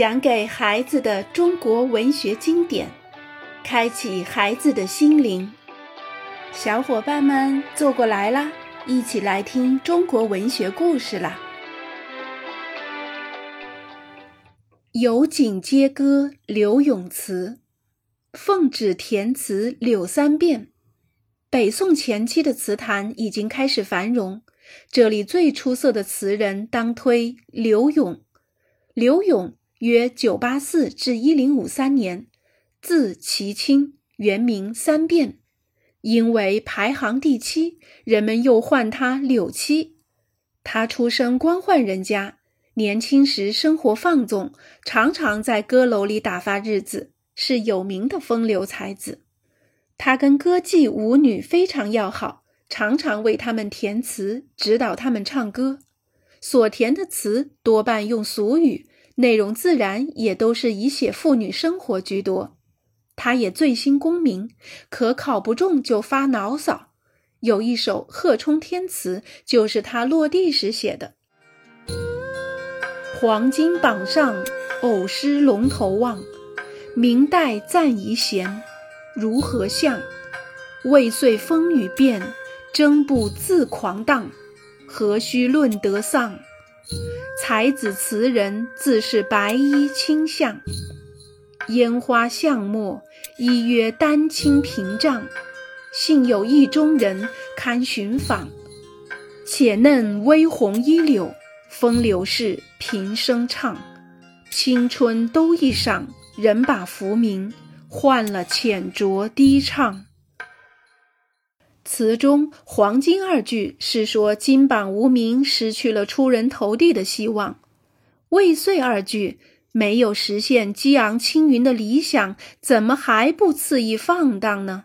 讲给孩子的中国文学经典，开启孩子的心灵。小伙伴们坐过来啦，一起来听中国文学故事啦！有景皆歌柳永词，奉旨填词柳三变。北宋前期的词坛已经开始繁荣，这里最出色的词人当推柳永。柳永。约九八四至一零五三年，字其清，原名三变，因为排行第七，人们又唤他柳七。他出身官宦人家，年轻时生活放纵，常常在歌楼里打发日子，是有名的风流才子。他跟歌妓舞女非常要好，常常为他们填词，指导他们唱歌。所填的词多半用俗语。内容自然也都是以写妇女生活居多，他也醉心功名，可考不中就发牢骚。有一首《贺冲天词》就是他落地时写的：“黄金榜上偶失龙头望，明代赞遗贤，如何相？未遂风雨变，争不自狂荡，何须论得丧？”才子词人自是白衣卿相，烟花巷陌，依约丹青屏障。幸有意中人堪寻访，且嫩微红衣柳，风流事平生唱。青春都一晌，人把浮名换了浅酌低唱。词中“黄金”二句是说金榜无名，失去了出人头地的希望；“未遂”二句没有实现激昂青云的理想，怎么还不肆意放荡呢？“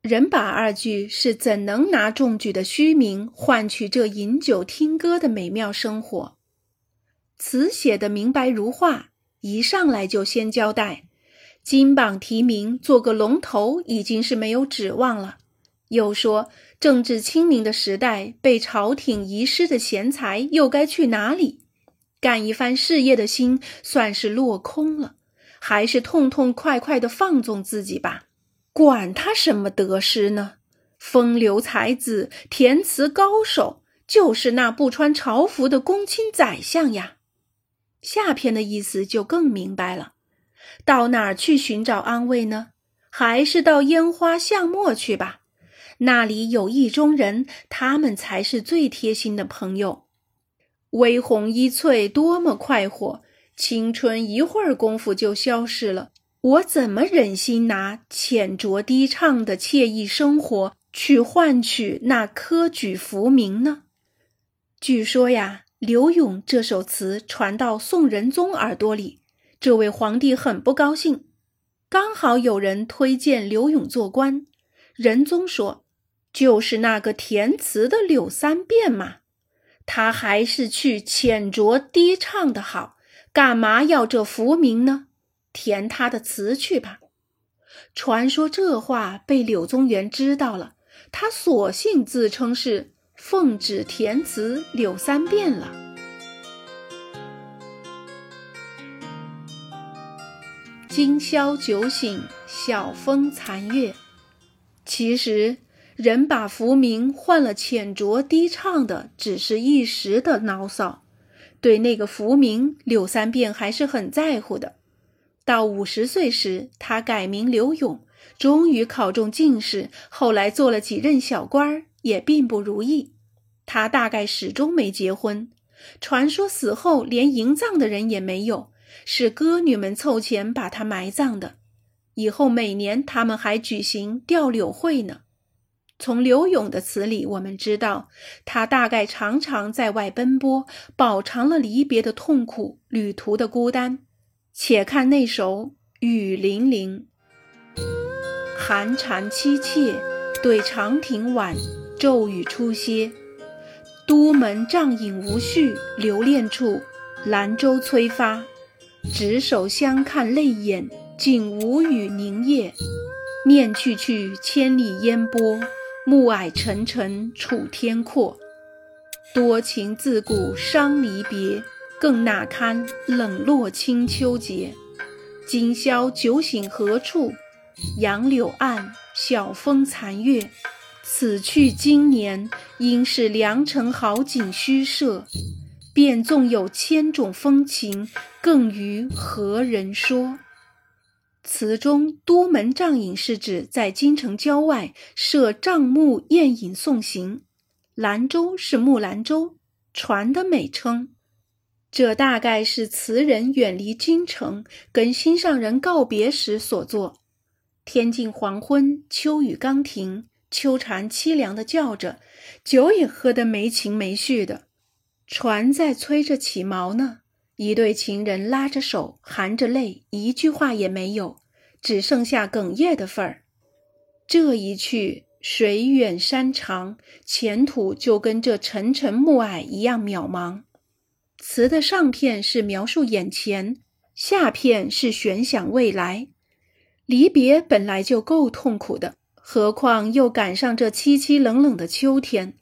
人把”二句是怎能拿中举的虚名换取这饮酒听歌的美妙生活？词写的明白如画，一上来就先交代，金榜题名做个龙头已经是没有指望了。又说，政治清明的时代，被朝廷遗失的贤才又该去哪里？干一番事业的心算是落空了，还是痛痛快快的放纵自己吧。管他什么得失呢？风流才子、填词高手，就是那不穿朝服的公卿宰相呀。下篇的意思就更明白了，到哪儿去寻找安慰呢？还是到烟花巷陌去吧。那里有意中人，他们才是最贴心的朋友。微红衣翠，多么快活！青春一会儿功夫就消失了。我怎么忍心拿浅酌低唱的惬意生活去换取那科举浮名呢？据说呀，柳永这首词传到宋仁宗耳朵里，这位皇帝很不高兴。刚好有人推荐柳永做官，仁宗说。就是那个填词的柳三变嘛，他还是去浅酌低唱的好，干嘛要这浮名呢？填他的词去吧。传说这话被柳宗元知道了，他索性自称是奉旨填词柳三变了。今宵酒醒，晓风残月。其实。人把浮名换了浅酌低唱的，只是一时的牢骚。对那个浮名，柳三变还是很在乎的。到五十岁时，他改名柳永，终于考中进士。后来做了几任小官儿，也并不如意。他大概始终没结婚。传说死后连迎葬的人也没有，是歌女们凑钱把他埋葬的。以后每年他们还举行吊柳会呢。从柳永的词里，我们知道他大概常常在外奔波，饱尝了离别的痛苦、旅途的孤单。且看那首《雨霖铃》：寒蝉凄切，对长亭晚，骤雨初歇。都门帐饮无绪，留恋处，兰舟催发。执手相看泪眼，竟无语凝噎。念去去，千里烟波。暮霭沉沉楚天阔，多情自古伤离别。更哪堪冷落清秋节？今宵酒醒何处？杨柳岸，晓风残月。此去经年，应是良辰好景虚设。便纵有千种风情，更与何人说？词中都门帐饮是指在京城郊外设帐幕宴饮送行，兰舟是木兰舟船的美称。这大概是词人远离京城，跟心上人告别时所作。天近黄昏，秋雨刚停，秋蝉凄凉的叫着，酒也喝得没情没绪的。船在催着起锚呢，一对情人拉着手，含着泪，一句话也没有，只剩下哽咽的份儿。这一去，水远山长，前途就跟这沉沉暮霭一样渺茫。词的上片是描述眼前，下片是悬想未来。离别本来就够痛苦的，何况又赶上这凄凄冷冷的秋天。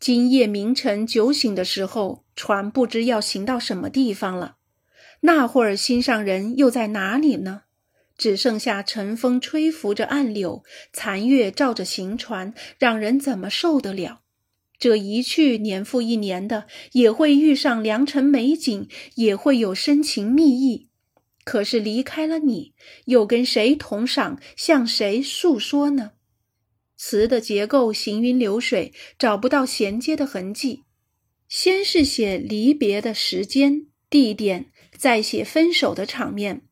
今夜明晨酒醒的时候，船不知要行到什么地方了。那会儿心上人又在哪里呢？只剩下晨风吹拂着岸柳，残月照着行船，让人怎么受得了？这一去年复一年的，也会遇上良辰美景，也会有深情蜜意。可是离开了你，又跟谁同赏，向谁诉说呢？词的结构行云流水，找不到衔接的痕迹。先是写离别的时间、地点，再写分手的场面，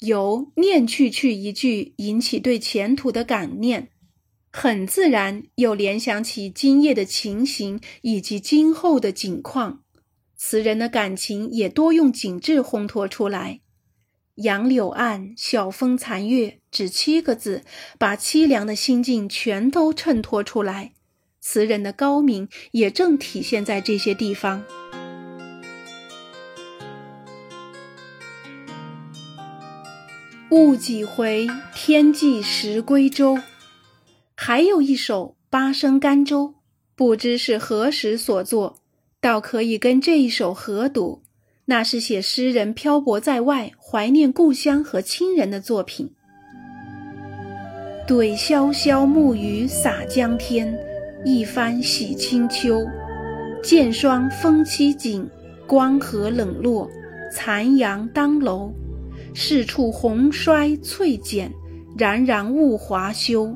由“念去去”一句引起对前途的感念，很自然又联想起今夜的情形以及今后的景况。词人的感情也多用景致烘托出来。杨柳岸，晓风残月，只七个字，把凄凉的心境全都衬托出来。词人的高明也正体现在这些地方。雾几回，天际时归舟。还有一首《八声甘州》，不知是何时所作，倒可以跟这一首合读。那是写诗人漂泊在外，怀念故乡和亲人的作品。对潇潇暮雨洒江天，一番洗清秋。见霜风凄景，光和冷落，残阳当楼。是处红衰翠减，冉冉物华休。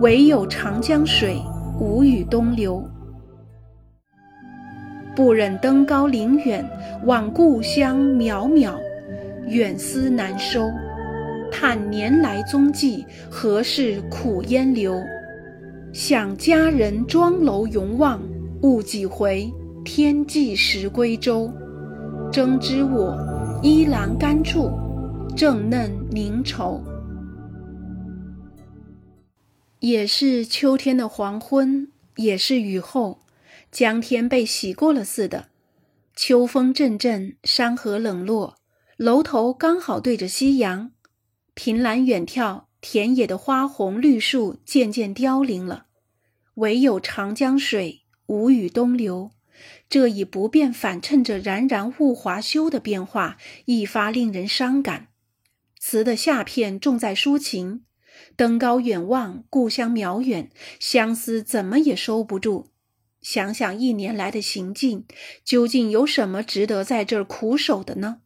唯有长江水，无语东流。不忍登高临远，望故乡渺渺，远思难收。叹年来踪迹，何事苦烟流？想佳人庄楼永望，误几回，天际时归舟。争知我依栏杆处，正嫩凝愁。也是秋天的黄昏，也是雨后。江天被洗过了似的，秋风阵阵，山河冷落，楼头刚好对着夕阳，凭栏远眺，田野的花红绿树渐渐凋零了，唯有长江水无语东流，这已不变反衬着冉冉物华休的变化，一发令人伤感。词的下片重在抒情，登高远望，故乡渺远，相思怎么也收不住。想想一年来的行进，究竟有什么值得在这儿苦守的呢？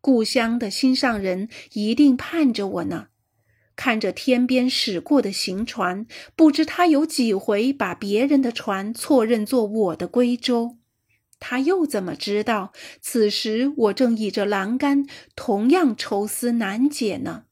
故乡的心上人一定盼着我呢。看着天边驶过的行船，不知他有几回把别人的船错认作我的归舟。他又怎么知道，此时我正倚着栏杆，同样愁思难解呢？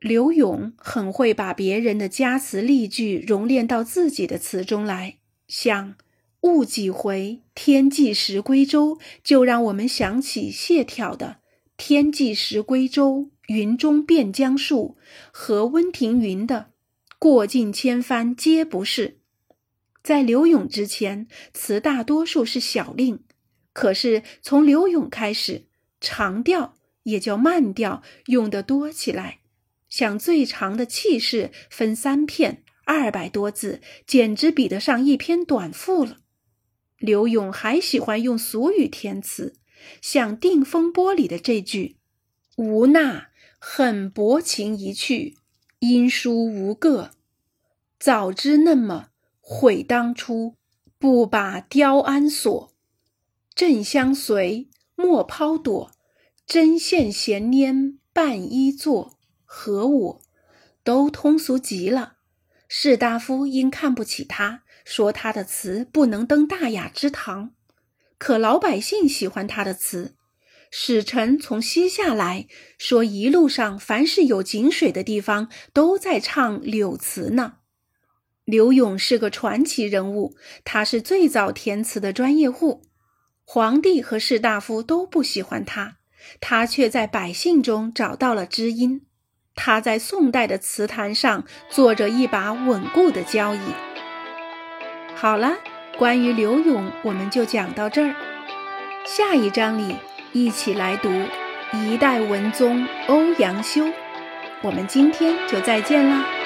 刘永很会把别人的佳词丽句熔炼到自己的词中来。像“误几回，天际时归舟”，就让我们想起谢朓的“天际时归舟，云中变江树”和温庭筠的“过尽千帆皆不是”。在柳永之前，词大多数是小令，可是从柳永开始，长调也叫慢调用得多起来，像最长的气势分三片。二百多字，简直比得上一篇短赋了。刘永还喜欢用俗语填词，像《定风波》里的这句：“无那恨薄情一去，音书无个。早知那么悔当初，不把雕鞍锁。正相随，莫抛躲。针线闲拈伴衣坐，和我都通俗极了。”士大夫因看不起他，说他的词不能登大雅之堂。可老百姓喜欢他的词。使臣从西夏来说，一路上凡是有井水的地方，都在唱柳词呢。柳永是个传奇人物，他是最早填词的专业户。皇帝和士大夫都不喜欢他，他却在百姓中找到了知音。他在宋代的词坛上做着一把稳固的交椅。好了，关于刘永，我们就讲到这儿。下一章里，一起来读一代文宗欧阳修。我们今天就再见啦。